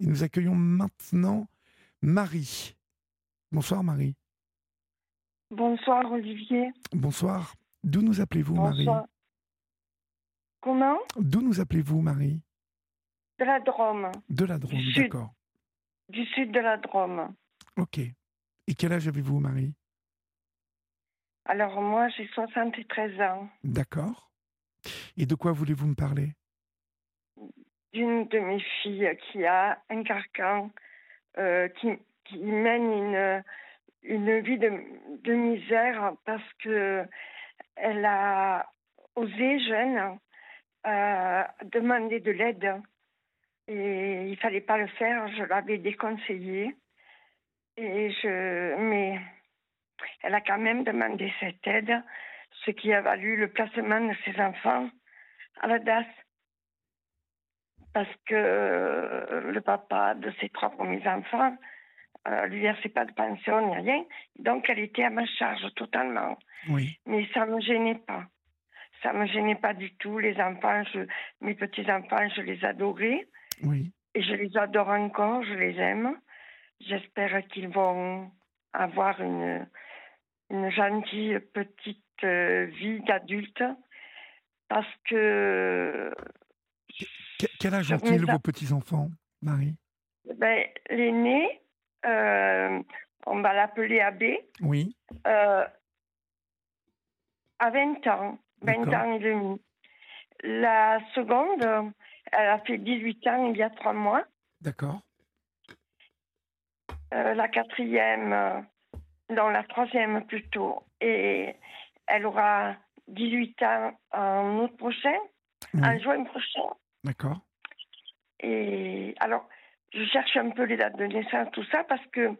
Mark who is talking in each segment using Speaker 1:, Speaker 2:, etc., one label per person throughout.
Speaker 1: Et nous accueillons maintenant Marie. Bonsoir Marie.
Speaker 2: Bonsoir Olivier.
Speaker 1: Bonsoir. D'où nous appelez-vous Marie?
Speaker 2: Comment?
Speaker 1: D'où nous appelez-vous Marie?
Speaker 2: De la Drôme.
Speaker 1: De la Drôme, d'accord.
Speaker 2: Du sud de la Drôme.
Speaker 1: Ok. Et quel âge avez-vous Marie?
Speaker 2: Alors moi j'ai 73 ans.
Speaker 1: D'accord. Et de quoi voulez-vous me parler?
Speaker 2: D'une de mes filles qui a un carcan, euh, qui, mène une une vie de, misère parce que elle a osé jeune euh, demander de l'aide et il fallait pas le faire. Je l'avais déconseillé et je mais elle a quand même demandé cette aide, ce qui a valu le placement de ses enfants à la DAS parce que le papa de ses trois premiers enfants euh, lui versait pas de pension ni rien. Donc, elle était à ma charge totalement.
Speaker 1: Oui.
Speaker 2: Mais ça me gênait pas. Ça me gênait pas du tout. Les enfants, je, mes petits-enfants, je les adorais.
Speaker 1: Oui.
Speaker 2: Et je les adore encore, je les aime. J'espère qu'ils vont avoir une, une gentille petite euh, vie d'adulte. Parce que.
Speaker 1: Quel âge ont-ils, vos petits-enfants, Marie?
Speaker 2: Ben, L'aîné, euh, on va l'appeler AB.
Speaker 1: Oui.
Speaker 2: Euh, à 20 ans, 20 ans et demi. La seconde, elle a fait 18 ans il y a trois mois.
Speaker 1: D'accord.
Speaker 2: Euh, la quatrième, non, la troisième plutôt, et elle aura 18 ans en août prochain, en juin prochain.
Speaker 1: D'accord.
Speaker 2: Et alors, je cherche un peu les dates de naissance, tout ça, parce que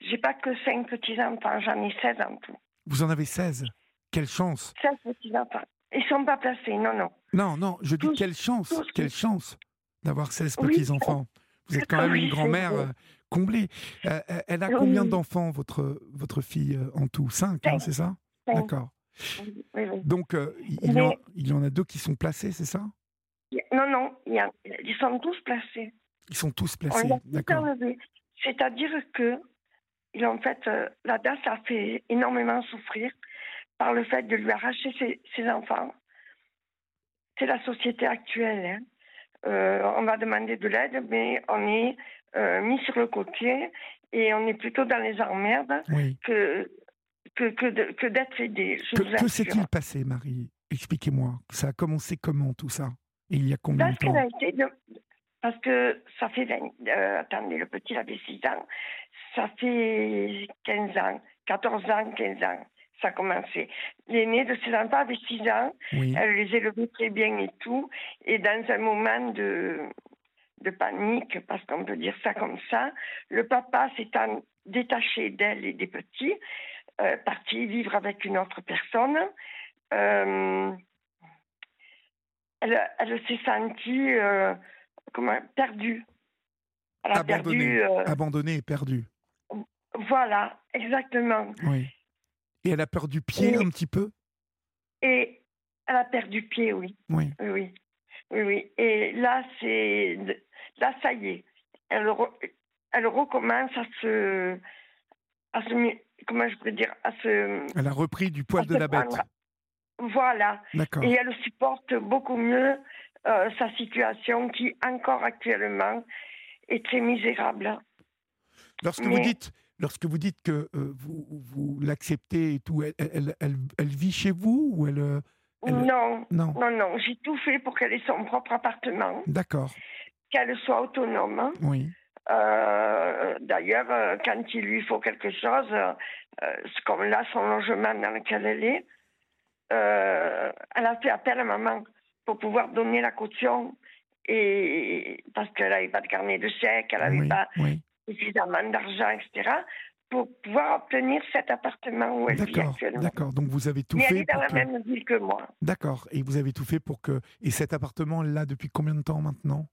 Speaker 2: j'ai pas que cinq petits-enfants, j'en ai 16 en tout.
Speaker 1: Vous en avez 16 Quelle chance
Speaker 2: 16 petits-enfants. Ils sont pas placés, non, non.
Speaker 1: Non, non, je dis quelle chance, quelle chance d'avoir 16 petits-enfants. Vous êtes quand même une grand-mère euh, comblée. Euh, euh, elle a combien d'enfants, votre, votre fille, en tout? Cinq, hein, c'est ça? D'accord. Donc, il, y en, il, y en, a deux qui sont placés, c'est ça?
Speaker 2: Non, non, ils sont tous placés.
Speaker 1: Ils sont tous placés, d'accord.
Speaker 2: C'est-à-dire que, en fait, euh, la DAS a fait énormément souffrir par le fait de lui arracher ses, enfants. C'est la société actuelle. Hein. Euh, on va demander de l'aide, mais on est euh, mis sur le côté et on est plutôt dans les emmerdes que, que, que, d'être aidé.
Speaker 1: que, s'est-il passé, Marie? Expliquez-moi. Ça a commencé comment tout ça? Et il y a combien de temps
Speaker 2: a été parce que ça fait euh, attendez, le petit avait 6 ans, ça fait 15 ans, 14 ans, 15 ans, ça a commencé. L'aîné de ses enfants avait 6 ans, elle les élevait très bien et tout, et dans un moment de, de panique, parce qu'on peut dire ça comme ça, le papa s'étant détaché d'elle et des petits, euh, parti vivre avec une autre personne. Euh, elle, elle s'est sentie euh, comment, perdue.
Speaker 1: abandonnée, euh, abandonnée et perdue.
Speaker 2: Voilà, exactement.
Speaker 1: Oui. Et elle a perdu pied un petit peu?
Speaker 2: Et elle a perdu pied, oui.
Speaker 1: Oui.
Speaker 2: Oui, oui. oui, Et là, c'est. Là, ça y est. Elle, elle recommence à se. À se. Comment je pourrais dire À se.
Speaker 1: Elle a repris du poil de la bête.
Speaker 2: Voilà. Et elle supporte beaucoup mieux euh, sa situation qui, encore actuellement, est très misérable.
Speaker 1: Lorsque, vous, dites, lorsque vous dites que euh, vous, vous l'acceptez et tout, elle, elle, elle, vit chez vous ou elle, euh,
Speaker 2: Non, non, non, non. J'ai tout fait pour qu'elle ait son propre appartement.
Speaker 1: D'accord.
Speaker 2: Qu'elle soit autonome.
Speaker 1: Oui.
Speaker 2: D'ailleurs, quand il lui faut quelque chose, comme là, son logement dans lequel elle est, elle a fait appel à maman pour pouvoir donner la caution et parce qu'elle n'avait pas de carnet de chèque, elle n'avait pas suffisamment d'argent, etc. pour pouvoir obtenir cet appartement où elle vit actuellement.
Speaker 1: D'accord, donc vous avez tout
Speaker 2: Mais
Speaker 1: fait.
Speaker 2: Elle est dans la même ville que moi.
Speaker 1: D'accord, et vous avez tout fait pour que. Et cet appartement là depuis combien de temps maintenant?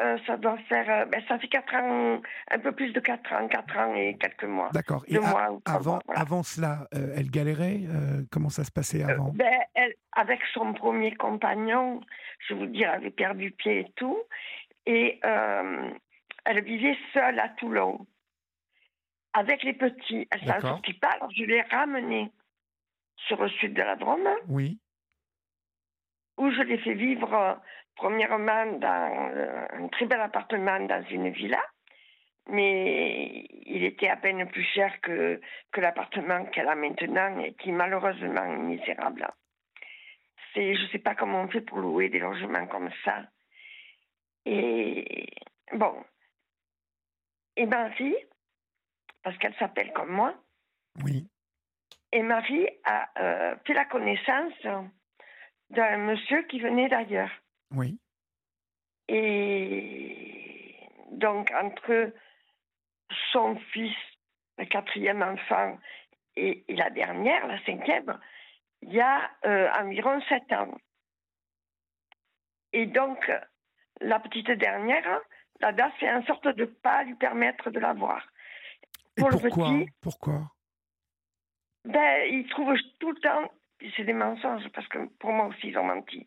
Speaker 2: Euh, ça doit faire, euh, ben, ça fait 4 ans, un peu plus de 4 ans, 4 ans et quelques mois.
Speaker 1: D'accord. Et avant, avant cela, euh, elle galérait Comment ça se passait avant?
Speaker 2: ben, elle, Avec son premier compagnon, je vous dire, elle avait perdu pied et tout. Et elle vivait seule à Toulon, avec les petits. Elle s'en sortit pas, alors je l'ai ramenée sur le sud de la Drôme.
Speaker 1: Oui.
Speaker 2: Où je l'ai fait vivre, premièrement, dans euh, un très bel appartement dans une villa. Mais il était à peine plus cher que, que l'appartement qu'elle a maintenant et qui malheureusement est misérable. C'est, je ne sais pas comment on fait pour louer des logements comme ça. Et bon. Et Marie, parce qu'elle s'appelle comme moi.
Speaker 1: Oui.
Speaker 2: Et Marie a euh, fait la connaissance d'un monsieur qui venait d'ailleurs.
Speaker 1: Oui.
Speaker 2: Et donc, entre son fils, le quatrième enfant, et, la dernière, la cinquième, il y a euh, environ sept ans. Et donc, la petite dernière, la DAS fait en sorte de ne pas lui permettre de la voir.
Speaker 1: Pour le petit, pourquoi?
Speaker 2: ben, il trouve tout le temps, c'est des mensonges, parce que pour moi aussi, ils ont menti.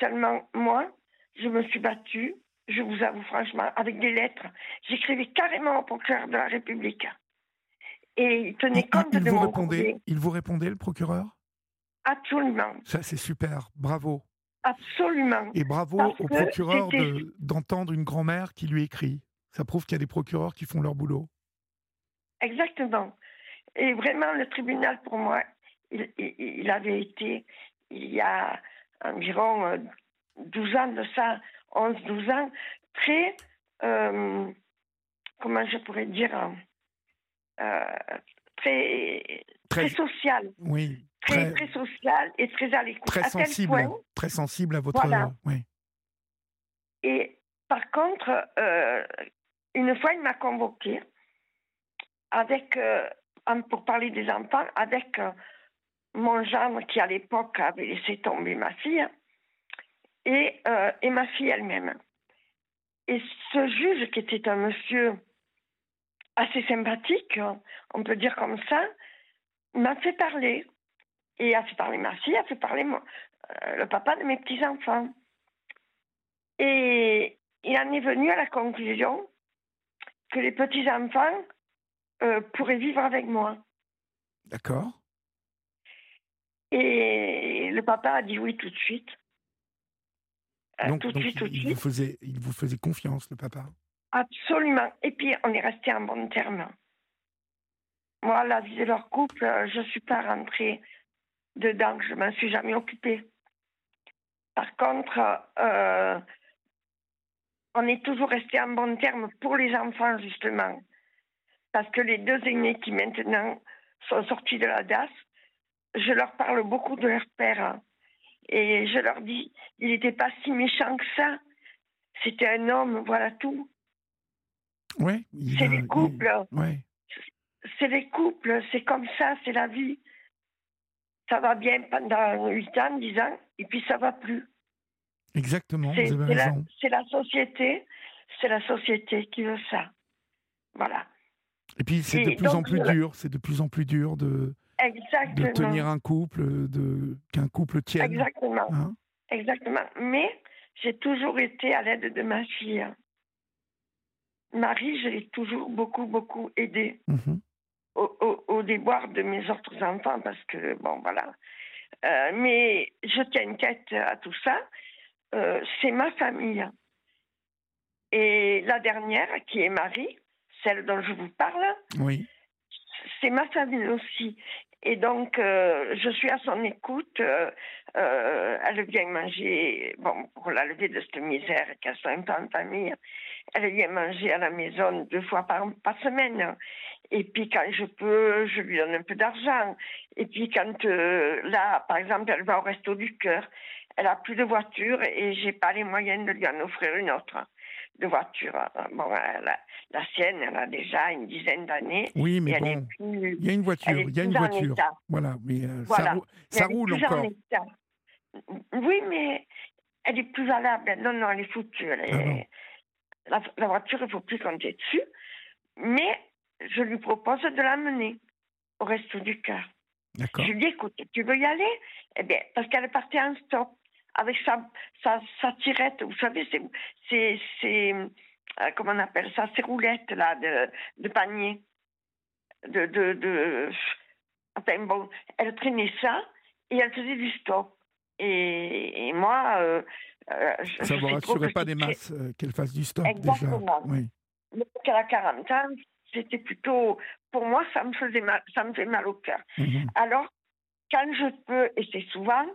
Speaker 2: Seulement, moi, je me suis battue, je vous avoue franchement, avec des lettres. J'écrivais carrément au procureur de la République. Et il tenait compte
Speaker 1: il
Speaker 2: de
Speaker 1: vous
Speaker 2: mon
Speaker 1: répondait, Il vous répondait, le procureur?
Speaker 2: Absolument.
Speaker 1: Ça, c'est super. Bravo.
Speaker 2: Absolument.
Speaker 1: Et bravo au procureur d'entendre une grand-mère qui lui écrit. Ça prouve qu'il y a des procureurs qui font leur boulot.
Speaker 2: Exactement. Et vraiment, le tribunal, pour moi, il, avait été, il y a environ 12 euh, ans de ça, 11-12 ans, très, euh, comment je pourrais dire, euh, très, très, social.
Speaker 1: Oui.
Speaker 2: Très, très, social et très à l'écoute.
Speaker 1: Très sensible. très sensible à votre.
Speaker 2: Voilà.
Speaker 1: Oui.
Speaker 2: Et par contre, une fois, il m'a convoqué avec pour parler des enfants avec euh, mon gendre qui à l'époque avait laissé tomber ma fille et, euh, et ma fille elle-même. Et ce juge, qui était un monsieur assez sympathique, on peut dire comme ça, m'a fait parler. Et a fait parler ma fille, a fait parler euh, le papa de mes petits-enfants. Et il en est venu à la conclusion que les petits-enfants euh, pourrait vivre avec moi.
Speaker 1: D'accord.
Speaker 2: Et le papa a dit oui tout de suite.
Speaker 1: Euh, donc, tout de suite, tout de il, suite. Vous faisait, il vous faisait confiance, le papa?
Speaker 2: Absolument. Et puis, on est resté en bon terme. Moi, la vie de leur couple, euh, je ne suis pas rentrée dedans, je ne m'en suis jamais occupée. Par contre, on est toujours resté en bon terme pour les enfants, justement parce que les deux aînés qui maintenant sont sortis de la DAS, je leur parle beaucoup de leur père. Et je leur dis, il n'était pas si méchant que ça. C'était un homme, voilà tout.
Speaker 1: Oui.
Speaker 2: C'est les couples. C'est les couples, c'est comme ça, c'est la vie. Ça va bien pendant 8 ans, 10 ans, et puis ça va plus.
Speaker 1: Exactement, vous avez raison.
Speaker 2: C'est la société, c'est la société qui veut ça. Voilà.
Speaker 1: Et puis c'est de plus en plus dur, c'est de plus en plus dur de, de tenir un couple, de qu'un couple tienne.
Speaker 2: Exactement. Hein? Exactement. Mais j'ai toujours été à l'aide de ma fille. Marie, je l'ai toujours beaucoup, beaucoup aidée mhm. au, au, déboire de mes autres enfants parce que, bon, voilà. Euh, mais je tiens une tête à tout ça. Euh, c'est ma famille. Et la dernière, qui est Marie, celle dont je vous parle,
Speaker 1: oui.
Speaker 2: c'est ma famille aussi. Et donc, euh, je suis à son écoute. Euh, euh, elle vient manger, bon, pour la lever de cette misère qu'elle soit un peu en elle vient manger à la maison deux fois par, par semaine. Et puis, quand je peux, je lui donne un peu d'argent. Et puis, quand, là, par exemple, elle va au resto du cœur, elle a plus de voiture et j'ai pas les moyens de lui en offrir une autre de voiture. Bon, la, sienne, elle a déjà une dizaine d'années.
Speaker 1: Oui, mais bon, il y a une voiture, il y a une voiture. Voilà, mais euh, ça, roule encore.
Speaker 2: Oui, mais elle est plus valable. Non, non, elle est foutue. Ah la, voiture, il ne faut plus compter dessus. Mais je lui propose de l'amener au resto du cœur. Je lui dis, écoute, tu veux y aller? Eh bien, parce qu'elle est partie en stop avec sa, sa, tirette. Vous savez, c'est comment on appelle ça, ces roulettes là de, de panier. De, de, de, enfin bon, elle traînait ça et elle faisait du stop. Et, moi, euh,
Speaker 1: je, ça ne vous rassurait pas des masses qu'elle fasse du stop
Speaker 2: Exactement.
Speaker 1: déjà. Oui.
Speaker 2: Donc, a 40 ans, c'était plutôt, pour moi, ça me faisait mal, ça me fait mal au cœur. Mhm. Alors, quand je peux, et c'est souvent,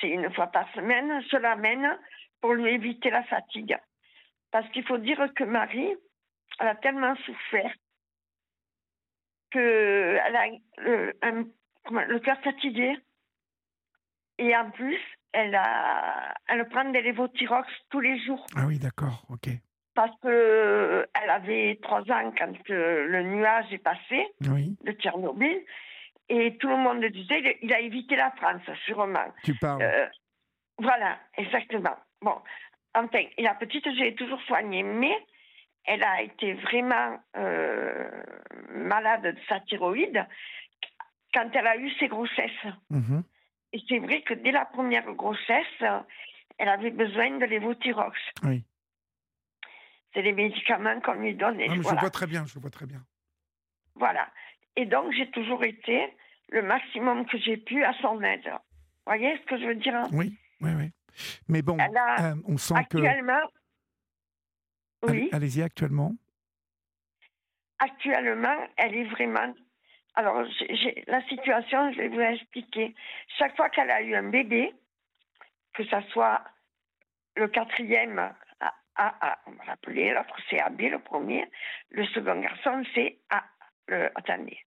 Speaker 2: c'est une fois par semaine, je l'amène pour lui éviter la fatigue. Parce qu'il faut dire que Marie, elle a tellement souffert qu'elle a le, le cœur fatigué. Et en plus, elle, a, elle prend des lévothyrox tous les jours.
Speaker 1: Ah oui, d'accord, ok.
Speaker 2: Parce qu'elle avait trois ans quand le nuage est passé de Tchernobyl. Et tout le monde disait, il a évité la France, sûrement.
Speaker 1: Tu parles. Euh,
Speaker 2: voilà, exactement. Bon, enfin, la petite, je l'ai toujours soignée, mais elle a été vraiment euh, malade de sa thyroïde quand elle a eu ses grossesses. Mhm. Et c'est vrai que dès la première grossesse, elle avait besoin de l'évothyrox.
Speaker 1: Oui.
Speaker 2: C'est les médicaments qu'on lui donne.
Speaker 1: Je vois très bien, je vois très bien.
Speaker 2: Voilà. Et donc, j'ai toujours été le maximum que j'ai pu à son aide. Vous voyez ce que je veux dire hein?
Speaker 1: Oui, oui, oui. Mais bon, euh, on sent
Speaker 2: actuellement,
Speaker 1: que... Oui. Allez-y, actuellement
Speaker 2: Actuellement, elle est vraiment... Alors, la situation, je vais vous expliquer. Chaque fois qu'elle a eu un bébé, que ce soit le quatrième A, A, on va l'appeler, l'autre c'est AB, le premier, le second garçon c'est A. Le, attendez,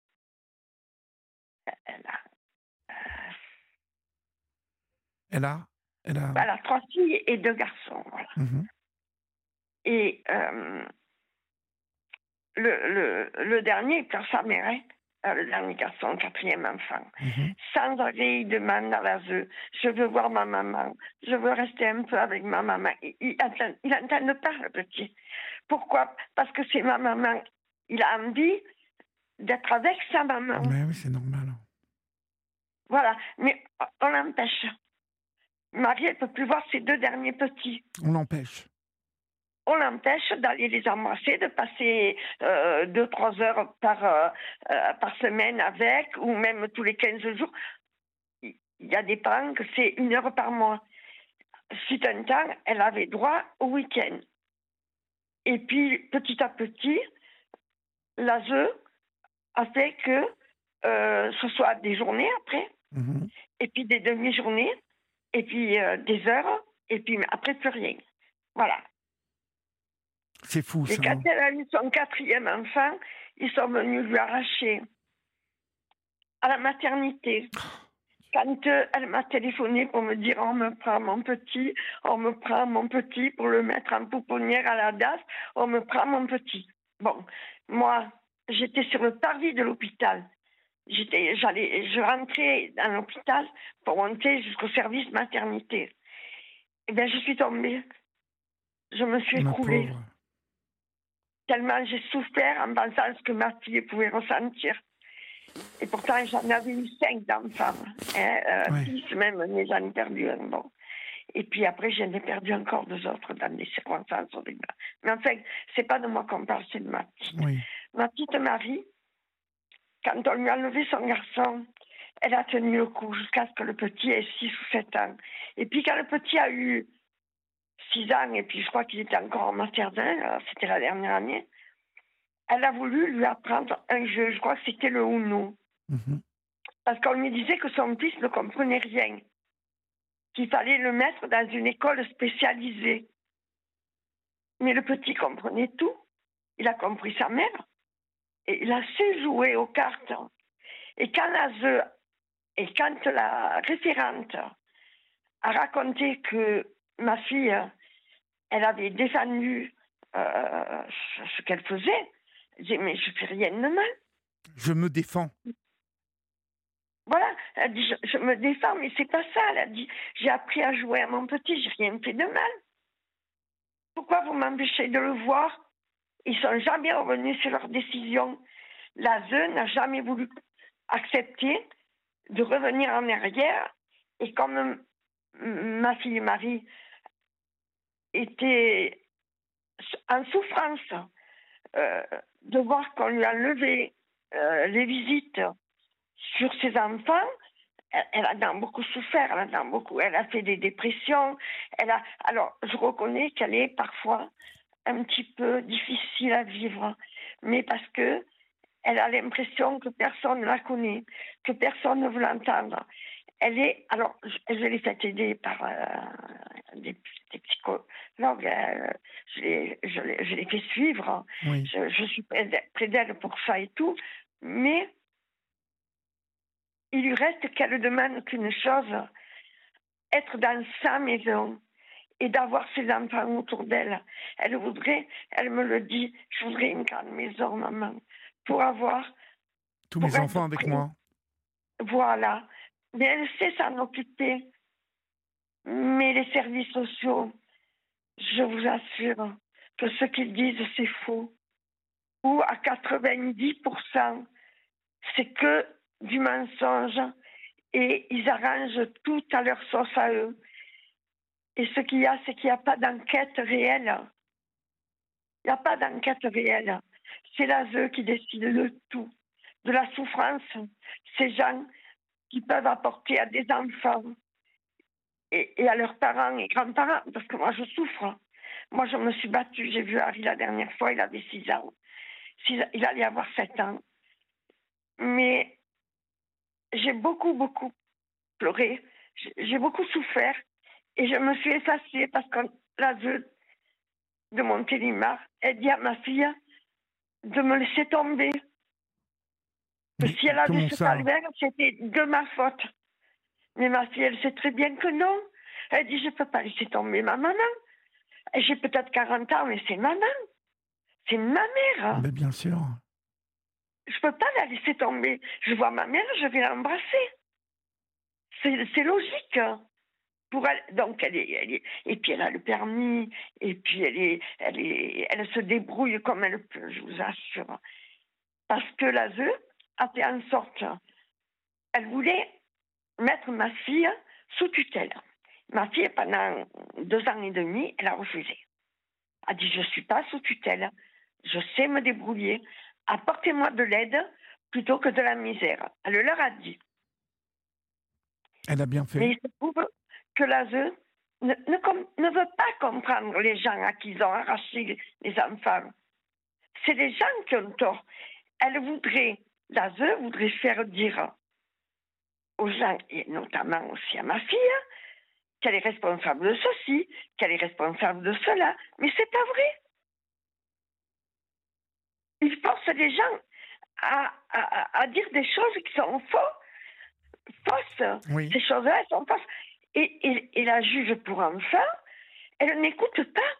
Speaker 2: elle a.
Speaker 1: Elle a. Elle
Speaker 2: a... trois filles et deux garçons. Mhm. Et euh, le, le, le, dernier, hein. euh, le dernier garçon, quatrième enfant. Mhm. Sans arrêt, il demande à la Je veux voir ma maman. Je veux rester un peu avec ma maman. Il, il, entend, pas, le petit. Pourquoi? Parce que c'est ma maman. Il a envie d'être avec sa maman.
Speaker 1: Mais oui, c'est normal.
Speaker 2: Voilà, mais on l'empêche. Marie, elle ne peut plus voir ses deux derniers petits.
Speaker 1: On l'empêche.
Speaker 2: On l'empêche d'aller les embrasser, de passer euh, deux, trois heures par, euh, euh, par semaine avec, ou même tous les 15 jours. Il y a des parents que c'est une heure par mois. Suite un temps, elle avait droit au week-end. Et puis, petit à petit, l'ASE a fait que ce soit des journées après, Mhm. Et puis des demi-journées, et puis euh, des heures, et puis après plus rien. Voilà.
Speaker 1: C'est fou ça.
Speaker 2: Et quand elle a eu son quatrième enfant, ils sont venus lui arracher à la maternité. Quand euh, elle m'a téléphoné pour me dire on me prend mon petit, on me prend mon petit pour le mettre en pouponnière à la DAS, on me prend mon petit. Bon, moi, j'étais sur le parvis de l'hôpital j'étais, j'allais, je rentrais dans l'hôpital pour monter jusqu'au service maternité. Eh bien, je suis tombée. Je me suis écroulée. Tellement j'ai souffert en pensant ce que ma fille pouvait ressentir. Et pourtant, j'en avais eu cinq d'enfants. Hein, euh, Six même, mais j'en ai perdu un. Bon. Et puis après, j'en ai perdu encore deux autres dans des circonstances horribles. Mais enfin, c'est pas de moi qu'on parle, c'est de ma petite. Ma petite Marie, quand on lui a levé son garçon, elle a tenu le coup jusqu'à ce que le petit ait 6 ou 7 ans. Et puis quand le petit a eu 6 ans, et puis je crois qu'il était encore en maternelle, c'était la dernière année, elle a voulu lui apprendre un jeu, je crois que c'était le Uno. Mhm. Parce qu'on lui disait que son fils ne comprenait rien, qu'il fallait le mettre dans une école spécialisée. Mais le petit comprenait tout. Il a compris sa mère. Et il a su jouer aux cartes. Et quand la, et quand la référente a raconté que ma fille, elle avait défendu euh, ce qu'elle faisait, j'ai dit, mais je fais rien de mal.
Speaker 1: Je me défends.
Speaker 2: Voilà, elle a dit, je, je me défends, mais c'est pas ça. Elle a dit, j'ai appris à jouer à mon petit, j'ai rien fait de mal. Pourquoi vous m'empêchez de le voir? Ils sont jamais revenus sur leur décision. La ZE n'a jamais voulu accepter de revenir en arrière. Et comme ma fille Marie était en souffrance euh, de voir qu'on lui a enlevé euh, les visites sur ses enfants. Elle, a beaucoup souffert, elle a beaucoup, elle a fait des dépressions. Alors, je reconnais qu'elle est parfois un petit peu difficile à vivre, mais parce que elle a l'impression que personne ne la connaît, que personne ne veut l'entendre. Elle est, alors, je, l'ai fait aider par euh, des, psychologues, euh, je l'ai fait suivre, je, je, suis près d'elle pour ça et tout, mais il lui reste qu'elle demande qu'une chose, être dans sa maison et d'avoir ses enfants autour d'elle. Elle voudrait, elle me le dit, je voudrais une grande maison, maman, pour avoir...
Speaker 1: Tous mes enfants avec moi.
Speaker 2: Voilà. Mais elle sait s'en occuper. Mais les services sociaux, je vous assure que ce qu'ils disent, c'est faux. Ou à 90%, c'est que du mensonge et ils arrangent tout à leur sauce à eux. Et ce qu'il y a, c'est qu'il n'y a pas d'enquête réelle. Il n'y a pas d'enquête réelle. C'est l'ASE qui décide de tout, de la souffrance. Ces gens qui peuvent apporter à des enfants et, et à leurs parents et grands-parents, parce que moi je souffre. Moi je me suis battue, j'ai vu Harry la dernière fois, il avait 6 ans. Il allait avoir 7 ans. Mais j'ai beaucoup, beaucoup pleuré, j'ai beaucoup souffert et je me suis effacée parce que la veuve de Montélimar, elle dit à ma fille de me laisser tomber. Que si elle a vu ce calvaire, c'était de ma faute. Mais ma fille, elle sait très bien que non. Elle dit, je ne peux pas laisser tomber ma maman. J'ai peut-être 40 ans, mais c'est maman. C'est ma mère.
Speaker 1: Mais bien sûr
Speaker 2: je peux pas la laisser tomber. Je vois ma mère, je vais l'embrasser. C'est logique. Pour donc elle est, elle est, et puis elle a le permis, et puis elle est, elle est, elle se débrouille comme elle peut, je vous assure. Parce que l'ASE a fait en sorte, elle voulait mettre ma fille sous tutelle. Ma fille, pendant deux ans et demi, elle a refusé. Elle a dit, je ne suis pas sous tutelle, je sais me débrouiller, apportez-moi de l'aide plutôt que de la misère. Elle leur a dit.
Speaker 1: Elle a bien fait.
Speaker 2: Mais il se trouve que l'ASE ne, ne, veut pas comprendre les gens à qui ils ont arraché les enfants. C'est les gens qui ont tort. Elle voudrait, l'ASE voudrait faire dire aux gens, et notamment aussi à ma fille, qu'elle est responsable de ceci, qu'elle est responsable de cela. Mais c'est pas vrai il force les gens à, à, dire des choses qui sont fausses. fausses. Ces choses-là, elles sont fausses. Et, et, la juge pour enfants, elle n'écoute pas.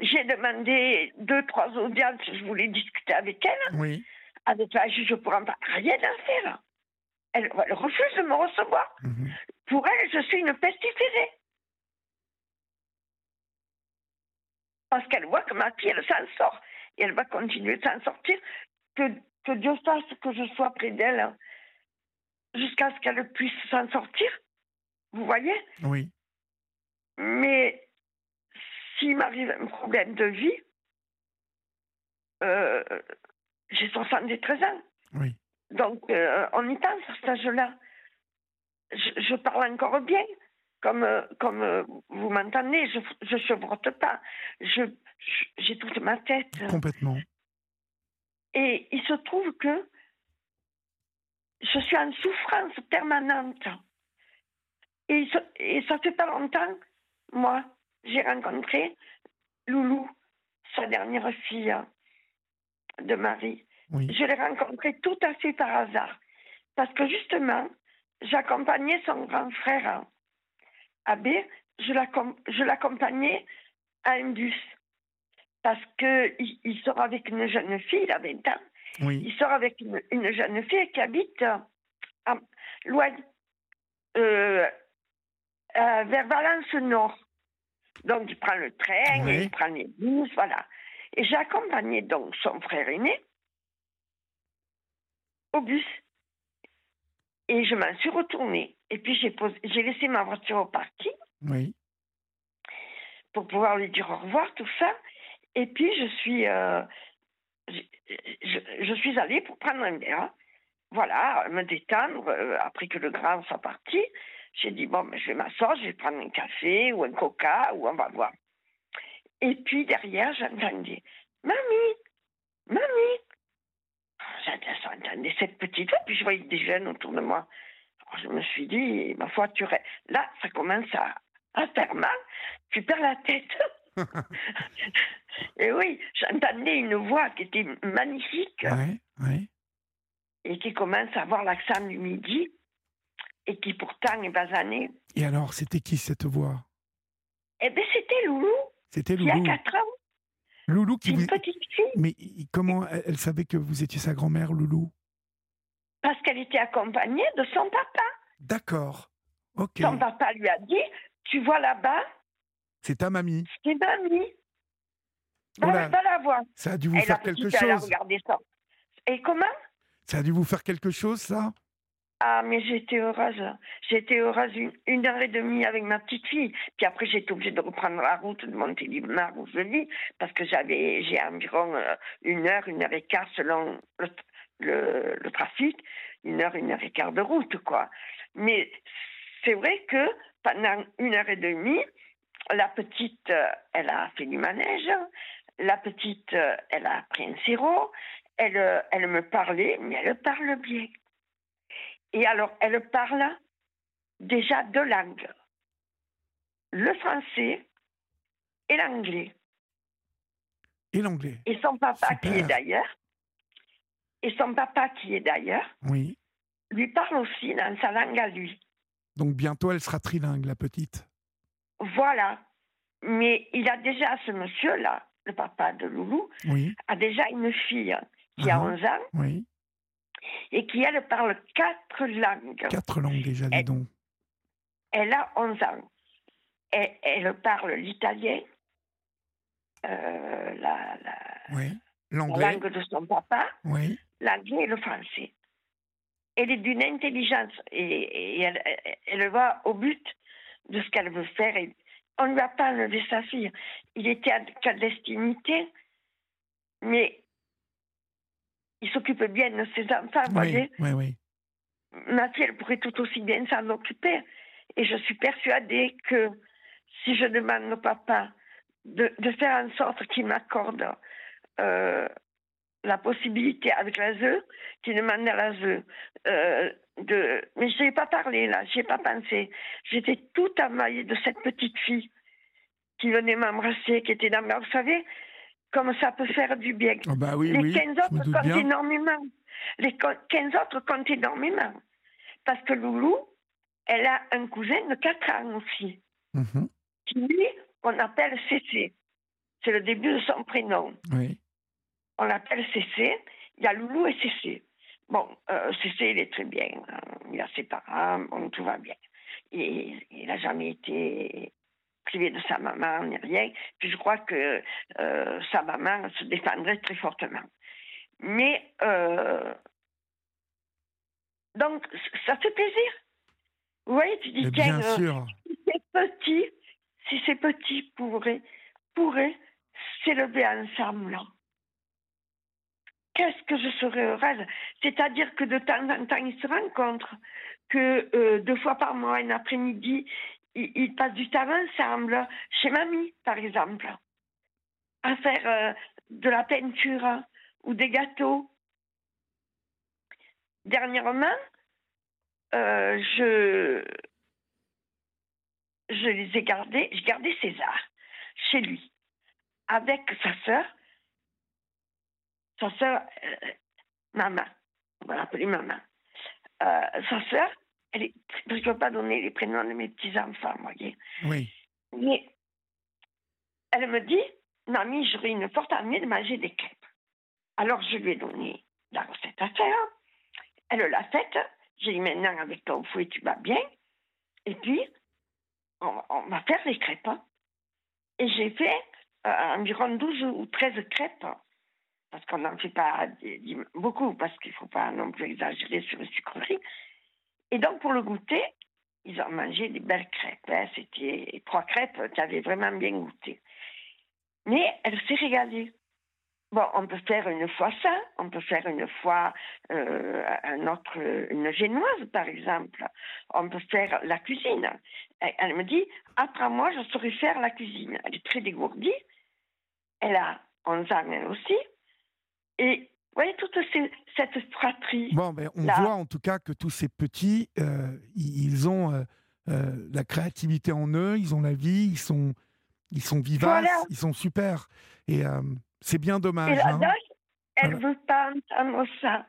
Speaker 2: J'ai demandé deux, trois audiences, je voulais discuter avec elle.
Speaker 1: Oui.
Speaker 2: Avec la juge pour enfants. Rien à faire. Elle, refuse de me recevoir. Mhm. Pour elle, je suis une pestiférée. Parce qu'elle voit que ma fille, elle s'en sort et elle va continuer de s'en sortir. Que, que Dieu fasse que je sois près d'elle jusqu'à ce qu'elle puisse s'en sortir. Vous voyez?
Speaker 1: Oui.
Speaker 2: Mais s'il m'arrive un problème de vie, euh, j'ai 73 ans.
Speaker 1: Oui.
Speaker 2: Donc, euh, on pense à cet âge-là. Je, je, parle encore bien comme, euh, comme euh, vous m'entendez, je ne chevrotte pas. Je, j'ai toute ma tête.
Speaker 1: Complètement.
Speaker 2: Et il se trouve que je suis en souffrance permanente. Et, et ça fait pas longtemps, moi, j'ai rencontré Loulou, sa dernière fille de Marie. Je l'ai rencontrée tout à fait par hasard. Parce que justement, j'accompagnais son grand frère Abbé, je l'accompagnais à un bus. Parce qu'il il sort avec une jeune fille, il a 20 ans. Il sort avec une, jeune fille qui habite loin, euh, vers Valence Nord. Donc, il prend le train, il prend les bus, voilà. Et j'ai accompagné donc son frère aîné au bus. Et je m'en suis retournée. Et puis j'ai, j'ai laissé ma voiture au parking.
Speaker 1: Oui.
Speaker 2: pour pouvoir lui dire au revoir, tout ça. Et puis, je suis, euh, je, je, suis allée pour prendre un verre. Voilà, me détendre, euh, après que le grand soit parti. J'ai dit, bon, je vais m'asseoir, je vais prendre un café ou un coca, ou on va voir. Et puis derrière, j'entendais, mamie, mamie. J'entendais cette petite voix, puis je voyais des jeunes autour de moi. Alors, je me suis dit, ma foi, tu là, ça commence à, à faire mal, tu perds la tête. et oui, j'entendais une voix qui était magnifique.
Speaker 1: Oui, oui.
Speaker 2: Et qui commence à avoir l'accent du midi et qui pourtant est basanée.
Speaker 1: Et alors, c'était qui cette voix?
Speaker 2: Eh bien, c'était Loulou.
Speaker 1: C'était Loulou.
Speaker 2: Il y a 4 ans.
Speaker 1: Loulou qui
Speaker 2: une petite fille.
Speaker 1: Mais comment elle savait que vous étiez sa grand-mère, Loulou?
Speaker 2: Parce qu'elle était accompagnée de son papa.
Speaker 1: D'accord. Ok.
Speaker 2: Son papa lui a dit Tu vois là-bas
Speaker 1: C'est ta mamie.
Speaker 2: C'est mamie. Va, la voir.
Speaker 1: Ça a dû vous faire quelque chose.
Speaker 2: ça. Et comment?
Speaker 1: Ça a dû vous faire quelque chose, ça?
Speaker 2: Ah, mais j'étais heureuse. J'étais heureuse une, heure et demie avec ma petite fille. Puis après, j'étais obligée de reprendre la route, de monter l'Ibnar où je vis, parce que j'avais, j'ai environ euh, une heure, une heure et quart selon le, le, trafic. Une heure, une heure et quart de route, quoi. Mais c'est vrai que pendant une heure et demie, la petite, euh, elle a fait du manège. La petite, euh, elle a pris un sirop. Elle, elle me parlait, mais elle parle bien. Et alors, elle parle déjà deux langues, le français et l'anglais.
Speaker 1: Et l'anglais.
Speaker 2: Et son papa qui est d'ailleurs, et son papa qui est d'ailleurs,
Speaker 1: oui.
Speaker 2: lui parle aussi dans sa langue à lui.
Speaker 1: Donc bientôt elle sera trilingue, la petite.
Speaker 2: Voilà. Mais il a déjà, ce monsieur-là, le papa de Loulou,
Speaker 1: oui.
Speaker 2: a déjà une fille qui a 11 ans.
Speaker 1: Oui
Speaker 2: et qui, elle, parle quatre langues.
Speaker 1: Quatre langues déjà, dis donc.
Speaker 2: Elle a 11 ans. Elle, elle parle l'italien, euh, la,
Speaker 1: oui.
Speaker 2: la, langue de son papa,
Speaker 1: oui.
Speaker 2: l'anglais et le français. Elle est d'une intelligence et, elle, elle, va au but de ce qu'elle veut faire. Et on ne lui a pas enlevé sa fille. Il était à clandestinité, mais il s'occupe bien de ses enfants, vous
Speaker 1: voyez. Oui, oui.
Speaker 2: Ma fille, elle pourrait tout aussi bien s'en occuper. Et je suis persuadée que si je demande au papa de, de faire en sorte qu'il m'accorde euh, la possibilité avec l'ASE, qu'il demande à l'ASE euh, de... Mais je n'ai pas parlé là, je n'ai pas pensé. J'étais tout amaillée de cette petite fille qui venait m'embrasser, qui était dans... Vous savez, comme ça peut faire du bien.
Speaker 1: Ah bah oui,
Speaker 2: les 15 autres comptent énormément. Les 15 autres comptent énormément. Parce que Loulou, elle a un cousin de 4 ans aussi,
Speaker 1: mhm.
Speaker 2: qui lui, on appelle Cécé. C'est le début de son prénom.
Speaker 1: Oui.
Speaker 2: On l'appelle Cécé. Il y a Loulou et Cécé. Bon, euh, Cécé, il est très bien. Il a ses parents, bon, tout va bien. Et il n'a jamais été privé de sa maman ni rien. Puis je crois que euh, sa maman se défendrait très fortement. Mais euh, donc ça fait plaisir. Vous voyez, tu dis
Speaker 1: bien
Speaker 2: euh, si ces petits, si ces petits pourraient, pourraient s'élever ensemble. Qu'est-ce que je serais heureuse C'est-à-dire que de temps en temps, ils se rencontrent, que deux fois par mois, un après-midi, ils, passent du temps ensemble, chez mamie, par exemple, à faire euh, de la peinture ou des gâteaux. Dernièrement, euh, je, je les ai gardés, j'ai gardé César chez lui, avec sa sœur, sa sœur, euh, maman, on va l'appeler maman, sa sœur, je ne peux pas donner les prénoms de mes petits-enfants, vous voyez.
Speaker 1: Oui.
Speaker 2: Mais elle me dit, Mamie, j'aurais une forte envie de manger des crêpes. Alors je lui ai donné la recette à faire. Elle l'a faite. J'ai dit maintenant avec ton fouet, tu vas bien. Et puis, on, va faire les crêpes. Et j'ai fait euh, environ 12 ou 13 crêpes. Parce qu'on n'en fait pas beaucoup, parce qu'il ne faut pas non plus exagérer sur les sucreries. Et donc, pour le goûter, ils ont mangé des belles crêpes. Hein. C'était trois crêpes, tu avais vraiment bien goûté. Mais elle s'est régalée. Bon, on peut faire une fois ça, on peut faire une fois euh, un autre, une génoise, par exemple. On peut faire la cuisine. Elle me dit, après moi, je saurais faire la cuisine. Elle est très dégourdie. Elle a 11 ans, elle aussi. Et voyez toute cette fratrie.
Speaker 1: Bon, ben, on voit en tout cas que tous ces petits, euh, ils ont euh, la créativité en eux, ils ont la vie, ils sont, ils sont vivaces, ils sont super. Et c'est bien dommage. Et
Speaker 2: la hein. elle ne veut pas entendre ça.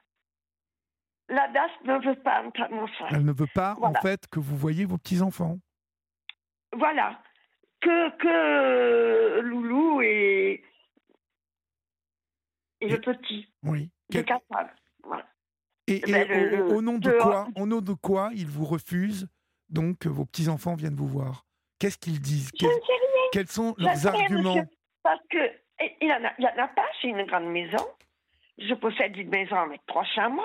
Speaker 2: La DAS ne veut pas entendre ça.
Speaker 1: Elle ne veut pas, en fait, que vous voyez vos petits-enfants.
Speaker 2: Voilà. Que, que Loulou et, et, le petit.
Speaker 1: Oui.
Speaker 2: Quel... capable. Voilà.
Speaker 1: Et, eh ben, au, nom de quoi, au nom de quoi ils vous refusent donc que vos petits-enfants viennent vous voir? Qu'est-ce qu'ils disent? Quels sont leurs arguments?
Speaker 2: Parce que il n'y en, a pas, c'est une grande maison. Je possède une maison avec trois chambres.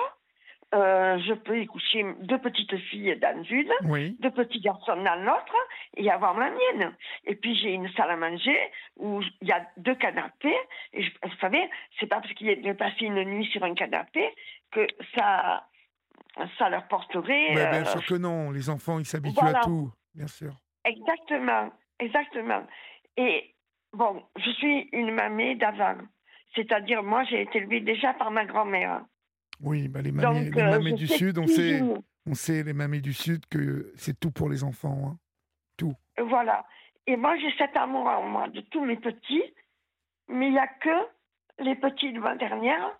Speaker 2: Euh, je peux y coucher deux petites filles dans une, deux petits garçons dans l'autre, et avoir ma mienne. Et puis j'ai une salle à manger où il y a deux canapés. Et vous savez, c'est pas parce qu'il est passé une nuit sur un canapé que ça, ça leur porterait.
Speaker 1: bien euh, sûr que non. Les enfants, ils s'habituent à tout, bien sûr.
Speaker 2: Exactement, exactement. Et Bon, je suis une mamie d'avant. C'est-à-dire, moi, j'ai été élevée déjà par ma grand-mère.
Speaker 1: Oui, bah les mamies, les euh, du Sud, on sait, on sait, les mamies du Sud, que c'est tout pour les enfants. Hein. Tout.
Speaker 2: Voilà. Et moi, j'ai cet amour en moi de tous mes petits, mais il n'y a que les petits de ma dernière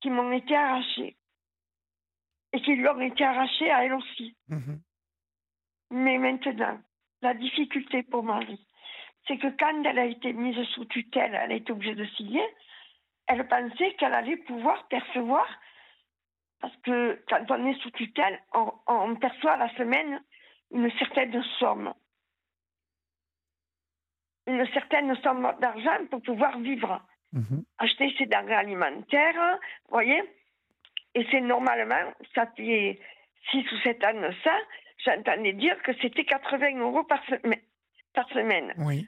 Speaker 2: qui m'ont été arrachés. Et qui lui ont été arrachés à elle aussi. Mhm. Mais maintenant, la difficulté pour Marie, c'est que quand elle a été mise sous tutelle, elle a été obligée de signer, elle pensait qu'elle allait pouvoir percevoir, parce que quand on est sous tutelle, on, perçoit à la semaine une certaine somme. Une certaine somme d'argent pour pouvoir vivre. Mhm. Acheter ses denrées alimentaires, vous voyez Et c'est normalement, ça fait 6 ou 7 ans de ça, j'entendais dire que c'était 80 euros par, par semaine.
Speaker 1: Oui.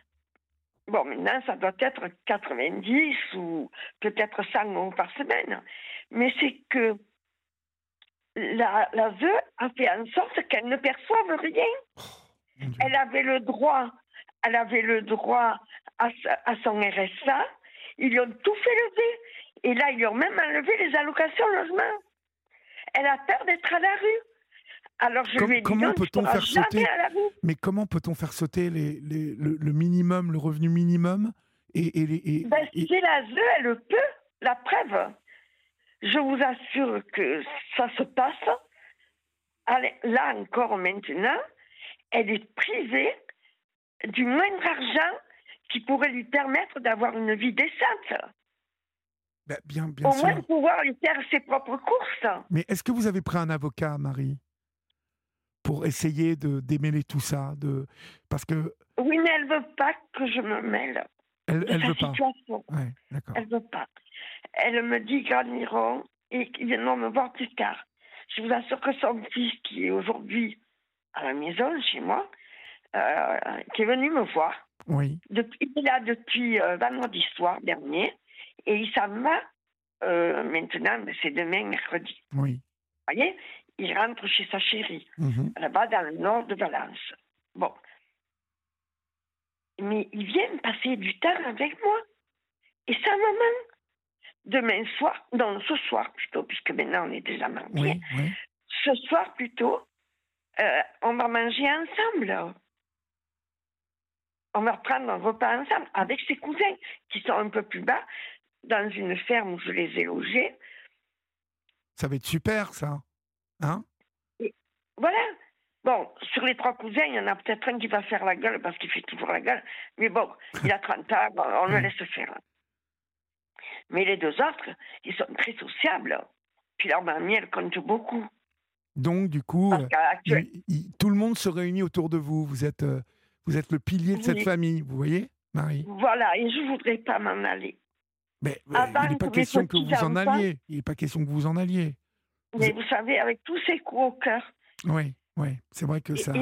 Speaker 2: Bon, maintenant, ça doit être 90 ou peut-être 100 euros par semaine. Mais c'est que la, la a fait en sorte qu'elle ne perçoive rien. Oh, elle avait le droit, elle avait le droit à, à, son RSA. Ils lui ont tout fait lever. Et là, ils lui ont même enlevé les allocations logement. Elle a peur d'être à la rue. Alors je
Speaker 1: comment peut-on faire sauter Mais comment peut-on faire sauter les, le, minimum, le revenu minimum et, et,
Speaker 2: ben, Si la ZE, elle peut, la preuve. Je vous assure que ça se passe. là encore maintenant, elle est privée du moindre argent qui pourrait lui permettre d'avoir une vie décente.
Speaker 1: Ben, bien, bien
Speaker 2: Au moins pouvoir lui faire ses propres courses.
Speaker 1: Mais est-ce que vous avez pris un avocat, Marie? Pour essayer de démêler tout ça de parce que
Speaker 2: oui mais elle veut pas que je me mêle
Speaker 1: elle, elle veut pas.
Speaker 2: ouais, elle veut pas. Elle me dit et qu'ils viendront me voir plus tard. Je vous assure que son fils qui est aujourd'hui à la maison chez moi euh, qui est venu me voir.
Speaker 1: Oui.
Speaker 2: Depuis, il est là depuis euh, vendredi soir dernier et il s'en va euh, maintenant c'est demain mercredi.
Speaker 1: Oui.
Speaker 2: Vous voyez? Il rentre chez sa chérie, mhm. là-bas dans le nord de Valence. Bon. Mais il vient passer du temps avec moi. Et sa maman, demain soir, non, ce soir plutôt, puisque maintenant on est déjà mariés, ce soir plutôt, euh, on va manger ensemble. On va prendre un repas ensemble avec ses cousins qui sont un peu plus bas, dans une ferme où je les ai logés.
Speaker 1: Ça va être super, ça. Hein?
Speaker 2: Voilà. Bon, sur les trois cousins, il y en a peut-être un qui va faire la gueule parce qu'il fait toujours la gueule. Mais bon, il a 30 ans, on le laisse faire. Mais les deux autres, ils sont très sociables. Puis leur mamie, elle compte beaucoup.
Speaker 1: Donc, du coup, euh, tout le monde se réunit autour de vous. Vous êtes, euh, vous êtes le pilier de cette famille, vous voyez, Marie?
Speaker 2: Voilà, et je ne voudrais pas m'en aller.
Speaker 1: Mais il n'est pas question que vous en alliez. Il n'est pas question que vous en alliez.
Speaker 2: Mais vous savez, avec tous ces coups au cœur,
Speaker 1: oui. Oui, c'est vrai que ça.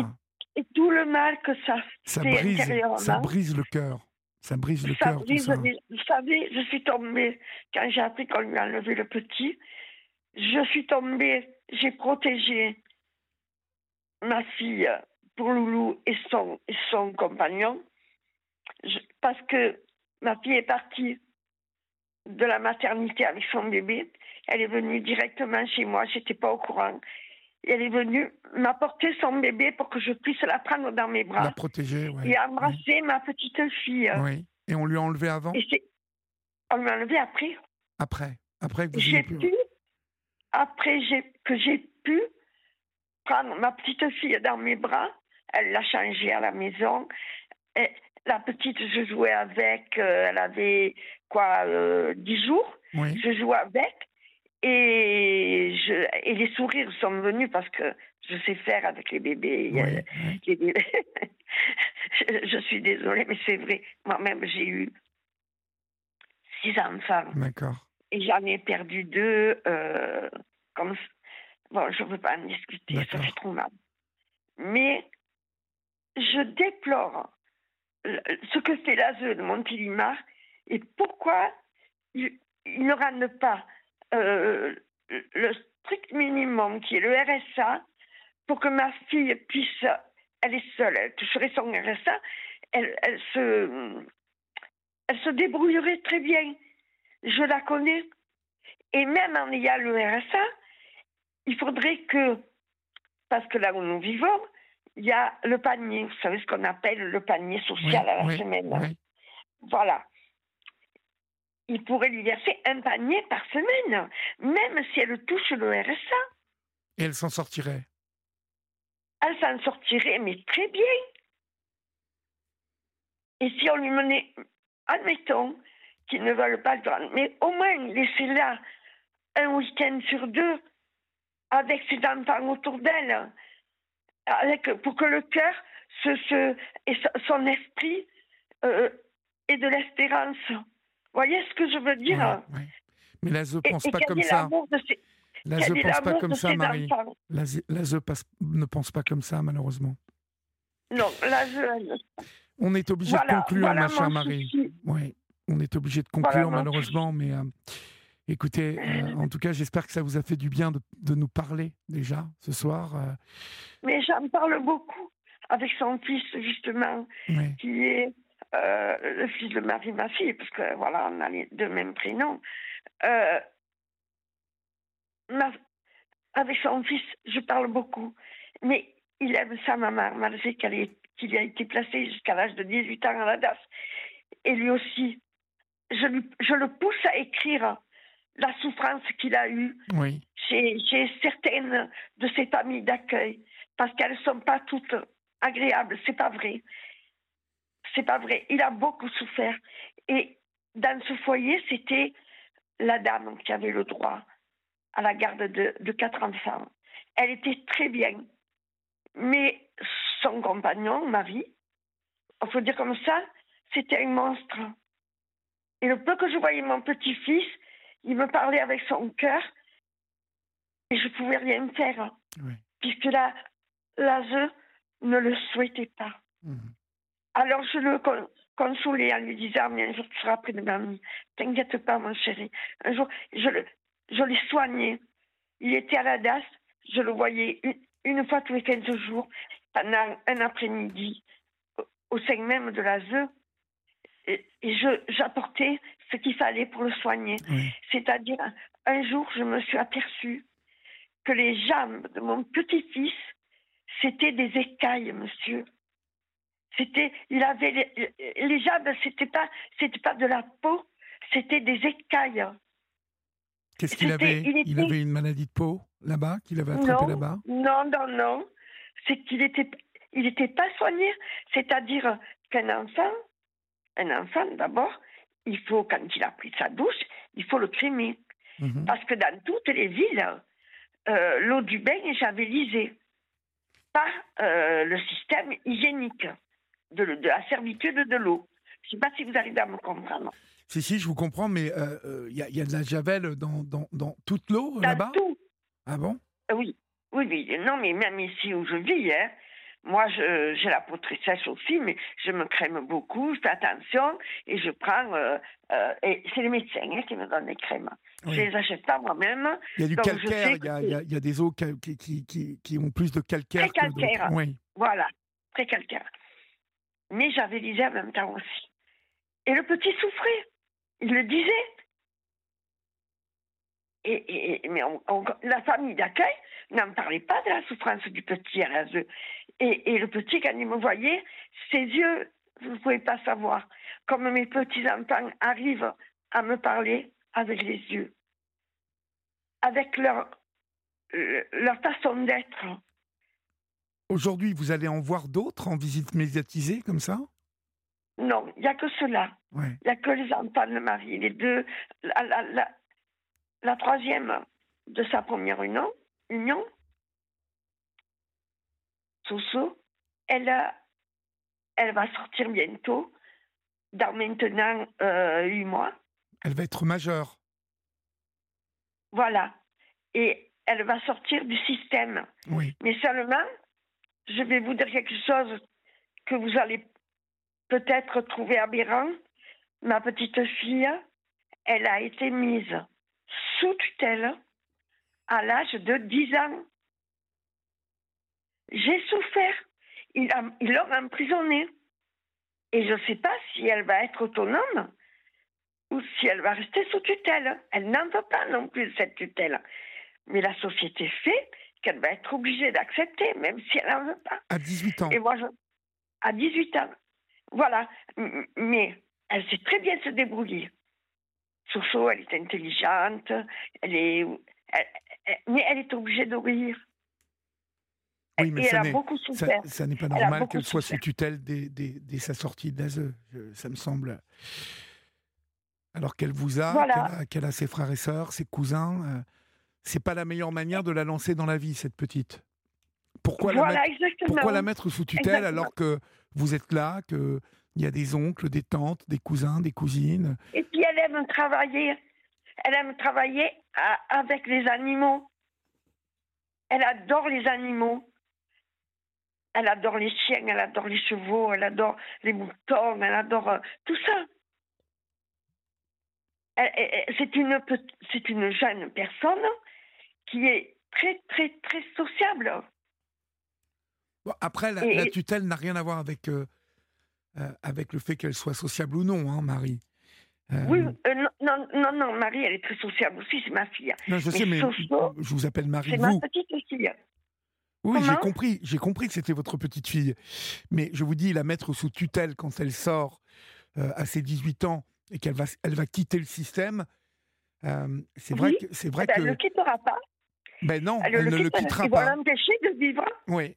Speaker 2: Et, tout le mal que ça,
Speaker 1: ça brise, ça brise le cœur. Ça brise le cœur. Vous
Speaker 2: savez, je suis tombée quand j'ai appris qu'on lui a enlevé le petit. Je suis tombée, j'ai protégé ma fille pour Loulou et son, et son compagnon parce que ma fille est partie de la maternité avec son bébé. Elle est venue directement chez moi, j'étais pas au courant. elle est venue m'apporter son bébé pour que je puisse la prendre dans mes bras.
Speaker 1: La protéger, oui.
Speaker 2: Et embrasser ma petite fille.
Speaker 1: Oui. Et on lui a enlevé avant
Speaker 2: On lui a enlevé après.
Speaker 1: Après Après que vous
Speaker 2: J'ai pu, après que j'ai pu prendre ma petite fille dans mes bras, elle l'a changée à la maison. Et la petite, je jouais avec, euh, elle avait quoi, euh, 10 jours. Je jouais avec. Et, je, et les sourires sont venus parce que je sais faire avec les bébés. je, suis désolée, mais c'est vrai. Moi-même, j'ai eu six enfants.
Speaker 1: D'accord.
Speaker 2: Et j'en ai perdu deux. Euh, comme bon, je ne veux pas en discuter, ça fait trop mal. Mais je déplore ce que fait l'ASE de Montélimar et pourquoi ils, ne rendent pas euh, le strict minimum qui est le RSA pour que ma fille puisse, elle est seule, elle toucherait son RSA, elle, elle, se, elle se débrouillerait très bien. Je la connais. Et même en ayant le RSA, il faudrait que, parce que là où nous vivons, il y a le panier, vous savez ce qu'on appelle le panier social à la semaine. Voilà. Il pourrait lui verser un panier par semaine, même si elle touche le RSA.
Speaker 1: Et elle s'en sortirait?
Speaker 2: Elle s'en sortirait, mais très bien. Et si on lui menait, admettons qu'ils ne veulent pas le prendre, mais au moins laisser là un week-end sur deux avec ses enfants autour d'elle pour que le cœur se, et son esprit euh, ait de l'espérance. Voyez ce que je veux dire
Speaker 1: Mais l'ASE ne pense pas comme ça. L'ASE ne pense pas comme ça, Marie. L'ASE ne pense pas comme ça, malheureusement.
Speaker 2: Non, l'ASE...
Speaker 1: On est obligé de conclure, ma chère Marie. Oui, on est obligé de conclure, malheureusement, mais... Euh, Écoutez, euh, en tout cas, j'espère que ça vous a fait du bien de, nous parler déjà ce soir. Euh.
Speaker 2: Mais j'en parle beaucoup avec son fils, justement, qui est euh, le fils de Marie, ma fille, parce que voilà, on a les deux mêmes prénoms. avec son fils, je parle beaucoup. Mais il aime sa maman, malgré qu'il a été placé jusqu'à l'âge de 18 ans à la DAS. Et lui aussi, je, je le pousse à écrire la souffrance qu'il a eue chez, certaines de ses familles d'accueil, parce qu'elles ne sont pas toutes agréables. C'est pas vrai. C'est pas vrai. Il a beaucoup souffert. Et dans ce foyer, c'était la dame qui avait le droit à la garde de, de quatre enfants. Elle était très bien. Mais son compagnon, Marie, il faut dire comme ça, c'était un monstre. Et le peu que je voyais mon petit-fils, il me parlait avec son cœur et je ne pouvais rien faire. Puisque la, l'ASE ne le souhaitait pas. Mhm. Alors je le consolais en lui disant Mais un jour tu seras près de mamie. T'inquiète pas, mon chéri. Un jour, je, le, je l'ai soigné. Il était à la DAS. Je le voyais une, fois tous les 15 jours, pendant un après-midi, au sein même de l'ASE et, je, j'apportais ce qu'il fallait pour le soigner. C'est-à-dire, un jour, je me suis aperçue que les jambes de mon petit-fils, c'était des écailles, monsieur. C'était, il avait les, les jambes, c'était pas, c'était pas de la peau, c'était des écailles.
Speaker 1: Qu'est-ce qu'il avait? Il, avait une maladie de peau là-bas, qu'il avait attrapé là-bas?
Speaker 2: Non, non, non. C'est qu'il était, il n'était pas soigné. C'est-à-dire qu'un enfant, un enfant, d'abord, il faut, quand il a pris sa douche, il faut le crémer. Mhm. Parce que dans toutes les villes, euh, l'eau du bain est javelisée par euh, le système hygiénique de, la servitude de l'eau. Je ne sais pas si vous arrivez à me comprendre.
Speaker 1: Si, si, je vous comprends, mais il euh, y, a de la javel dans, dans, toute l'eau là-bas?
Speaker 2: tout.
Speaker 1: Ah bon?
Speaker 2: Oui. Oui, oui, non, mais même ici où je vis, hein, moi, j'ai la peau très sèche aussi, mais je me crème beaucoup, je fais attention et je prends. Euh, euh, et c'est les médecins hein, qui me donnent les crèmes. Je ne les achète pas moi-même.
Speaker 1: Il y a du calcaire, il y a, il, y a, des eaux qui, qui, qui, qui, ont plus de calcaire.
Speaker 2: Très calcaire. Oui. Voilà, très calcaire. Mais j'avais l'idée en même temps aussi. Et le petit souffrait. Il le disait. Et, mais la famille d'accueil n'en parlait pas de la souffrance du petit RSE. Et, et, le petit, quand il me voyait, ses yeux, vous ne pouvez pas savoir, comme mes petits-enfants arrivent à me parler avec les yeux, avec leur, leur façon d'être.
Speaker 1: Aujourd'hui, vous allez en voir d'autres en visite médiatisée comme ça?
Speaker 2: Non, il n'y a que cela. Il n'y a que les enfants de mari. Les deux, la, la troisième de sa première union, union Soso, elle, a, elle va sortir bientôt, dans maintenant euh, huit mois.
Speaker 1: Elle va être majeure.
Speaker 2: Voilà. Et elle va sortir du système.
Speaker 1: Oui.
Speaker 2: Mais seulement, je vais vous dire quelque chose que vous allez peut-être trouver aberrant. Ma petite fille, elle a été mise sous tutelle à l'âge de 10 ans. J'ai souffert. Il l'a emprisonnée. Et je ne sais pas si elle va être autonome ou si elle va rester sous tutelle. Elle n'en veut pas non plus cette tutelle. Mais la société fait qu'elle va être obligée d'accepter, même si elle n'en veut pas.
Speaker 1: À 18 ans.
Speaker 2: Et moi, à 18 ans. Voilà. Mais elle sait très bien se débrouiller. Soso, elle est intelligente, elle est, mais elle est obligée d'obéir.
Speaker 1: Oui, mais ça n'est pas normal qu'elle soit sous tutelle dès, sa sortie d'ASE. Ça me semble. Alors qu'elle vous a, qu'elle a, ses frères et sœurs, ses cousins, euh, c'est pas la meilleure manière de la lancer dans la vie, cette petite. Pourquoi, la, mettre, pourquoi la mettre sous tutelle alors que vous êtes là, qu'il y a des oncles, des tantes, des cousins, des cousines?
Speaker 2: Et puis elle aime travailler. Elle aime travailler avec les animaux. Elle adore les animaux. Elle adore les chiens, elle adore les chevaux, elle adore les moutons, elle adore euh, tout ça. C'est une, c'est une jeune personne qui est très, très, très sociable.
Speaker 1: après, la, tutelle n'a rien à voir avec, euh, euh, avec le fait qu'elle soit sociable ou non, hein, Marie.
Speaker 2: Oui, non, non, non, Marie, elle est très sociable aussi, c'est ma fille.
Speaker 1: Non, je sais, mais je vous appelle Marie.
Speaker 2: C'est ma petite fille.
Speaker 1: Oui, j'ai compris, j'ai compris que c'était votre petite fille. Mais je vous dis, la mettre sous tutelle quand elle sort euh, à ses 18 ans et qu'elle va, elle va quitter le système, euh, c'est vrai que. C'est vrai
Speaker 2: eh ben, que... Elle ne quittera pas.
Speaker 1: Ben non, elle, ne le, quittera
Speaker 2: pas.
Speaker 1: Ils
Speaker 2: vont l'empêcher de vivre.
Speaker 1: Oui.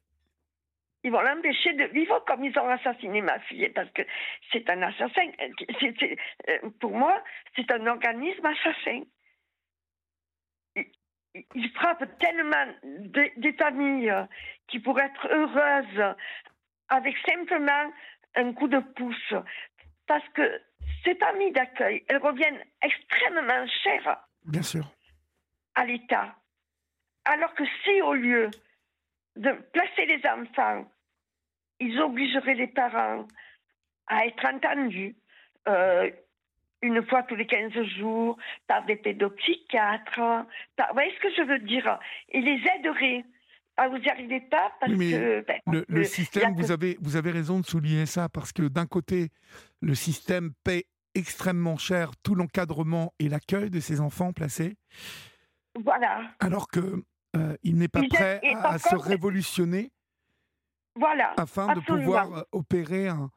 Speaker 2: Ils vont l'empêcher de vivre comme ils ont assassiné ma fille, parce que c'est un assassin. Euh, pour moi, c'est un organisme assassin il frappe tellement des familles qui pourraient être heureuses avec simplement un coup de pouce. Parce que ces familles d'accueil, elles reviennent extrêmement chères
Speaker 1: Bien sûr.
Speaker 2: à l'État. Alors que si au lieu de placer les enfants, ils obligeraient les parents à être entendus, euh, une fois tous les 15 jours par des pédopsychiatres. Par... Vous voyez ce que je veux dire? Ils les aideraient. Ah, vous n'y arrivez pas parce que...
Speaker 1: Ben, le, système, vous, avez, vous avez raison de souligner ça, parce que d'un côté, le système paie extrêmement cher tout l'encadrement et l'accueil de ces enfants placés.
Speaker 2: Voilà.
Speaker 1: Alors que euh, il n'est pas prêt à, se révolutionner.
Speaker 2: Voilà.
Speaker 1: Afin de pouvoir opérer un,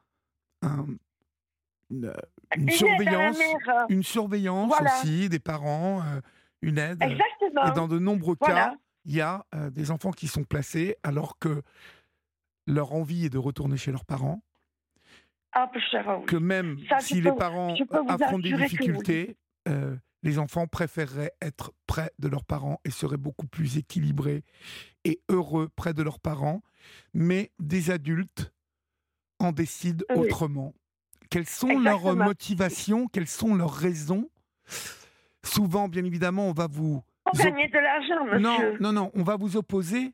Speaker 1: une, surveillance, une surveillance aussi des parents, euh, une aide.
Speaker 2: Exactement.
Speaker 1: Et dans de nombreux cas, il y a euh, des enfants qui sont placés alors que leur envie est de retourner chez leurs parents.
Speaker 2: Ah,
Speaker 1: que même si les parents affrontent des difficultés, les enfants préféreraient être près de leurs parents et seraient beaucoup plus équilibrés et heureux près de leurs parents. Mais des adultes en décident autrement. Quelles sont leurs motivations? Quelles sont leurs raisons? Souvent, bien évidemment, on va vous
Speaker 2: gagner de l'argent, monsieur.
Speaker 1: Non, non, non, on va vous opposer,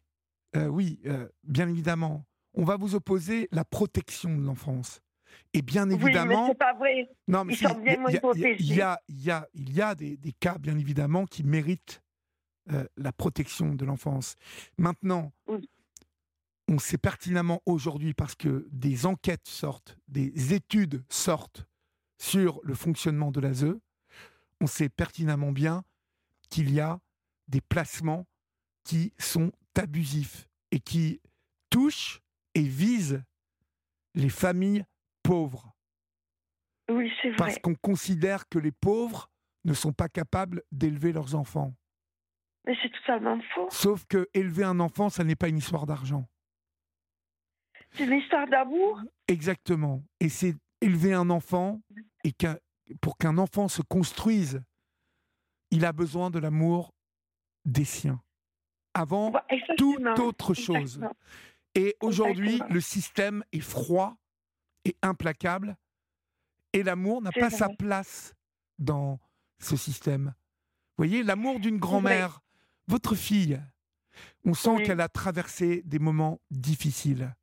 Speaker 1: euh, oui, euh, bien évidemment, on va vous opposer la protection de l'enfance. Et bien évidemment.
Speaker 2: Oui, mais c'est pas vrai.
Speaker 1: Non, mais
Speaker 2: Ils sont bien moins
Speaker 1: il y a,
Speaker 2: protégés.
Speaker 1: il y a, il y a, il y a des, des cas, bien évidemment, qui méritent euh, la protection de l'enfance. Maintenant,
Speaker 2: Oui.
Speaker 1: on sait pertinemment aujourd'hui, parce que des enquêtes sortent, des études sortent sur le fonctionnement de l'ASE, on sait pertinemment bien qu'il y a des placements qui sont abusifs et qui touchent et visent les familles pauvres.
Speaker 2: Oui, c'est vrai.
Speaker 1: Parce qu'on considère que les pauvres ne sont pas capables d'élever leurs enfants.
Speaker 2: Mais c'est totalement faux.
Speaker 1: Sauf que élever un enfant, ça n'est pas une histoire d'argent.
Speaker 2: C'est une histoire d'amour.
Speaker 1: Exactement. Et c'est élever un enfant, et qu'un- pour qu'un enfant se construise, il a besoin de l'amour des siens. Avant
Speaker 2: Ouais,
Speaker 1: toute autre chose.
Speaker 2: Exactement.
Speaker 1: Et aujourd'hui,
Speaker 2: Exactement.
Speaker 1: le système est froid et implacable. Et l'amour n'a pas
Speaker 2: vrai.
Speaker 1: sa place dans ce système. Vous voyez, l'amour d'une grand-mère, votre fille, on sent
Speaker 2: Oui.
Speaker 1: qu'elle a traversé des moments difficiles.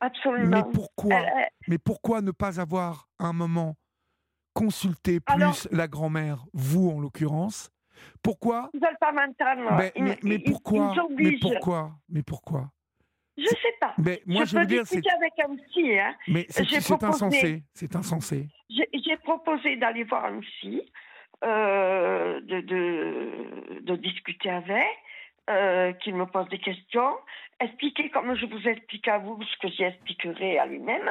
Speaker 1: Mais
Speaker 2: Absolument.
Speaker 1: pourquoi,
Speaker 2: Elle- elle-
Speaker 1: mais pourquoi ne pas avoir un moment consulté plus
Speaker 2: Alors-
Speaker 1: la grand-mère, vous en l'occurrence? Pourquoi
Speaker 2: Ils veulent pas m'entendre.
Speaker 1: mais,
Speaker 2: Ils-
Speaker 1: mais, mais pourquoi Mais pourquoi Mais pourquoi?
Speaker 2: Je sais pas.
Speaker 1: Mais moi, je,
Speaker 2: je peux
Speaker 1: veux dire, c'est
Speaker 2: discuter avec un psy. Hein.
Speaker 1: mais c'est insensé. C'est insensé.
Speaker 2: J'ai proposé d'aller voir un psy, euh, de, de, de discuter avec, euh, qu'il me pose des questions, expliquer comme je vous explique à vous ce que j'y expliquerai à lui-même,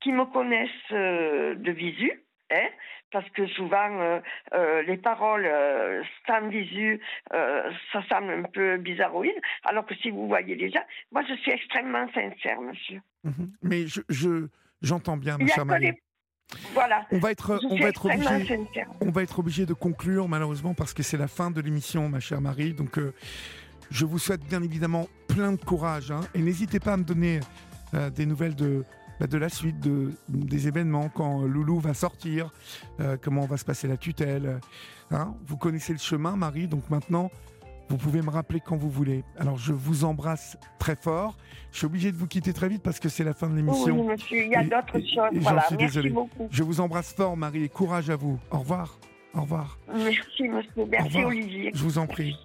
Speaker 2: qu'il me connaisse euh, de visu. Hein, parce que souvent, euh, euh, les paroles euh, sans visu, euh, ça semble un peu bizarroïde, alors que si vous voyez les gens, moi je suis extrêmement sincère, monsieur.
Speaker 1: Mhm. Mais je, je- j'entends bien, ma chère
Speaker 2: Voilà,
Speaker 1: On va être, on va être obligé. On va être obligé de conclure malheureusement parce que c'est la fin de l'émission, ma chère Marie. Donc, euh, je vous souhaite bien évidemment plein de courage hein. et n'hésitez pas à me donner euh, des nouvelles de, de la suite de, des événements quand Loulou va sortir, euh, comment va se passer la tutelle. euh, hein. Vous connaissez le chemin, Marie, donc maintenant. Vous pouvez me rappeler quand vous voulez. Alors, je vous embrasse très fort. Je suis obligé de vous quitter très vite parce que c'est la fin de
Speaker 2: Oui,
Speaker 1: l'émission.
Speaker 2: monsieur, il y a d'autres choses.
Speaker 1: et
Speaker 2: Voilà,
Speaker 1: suis
Speaker 2: merci
Speaker 1: désolé.
Speaker 2: beaucoup.
Speaker 1: Je vous embrasse fort, Marie, et courage à vous. Au revoir. Au revoir.
Speaker 2: Merci, monsieur. Merci. Olivier.
Speaker 1: Je vous en prie.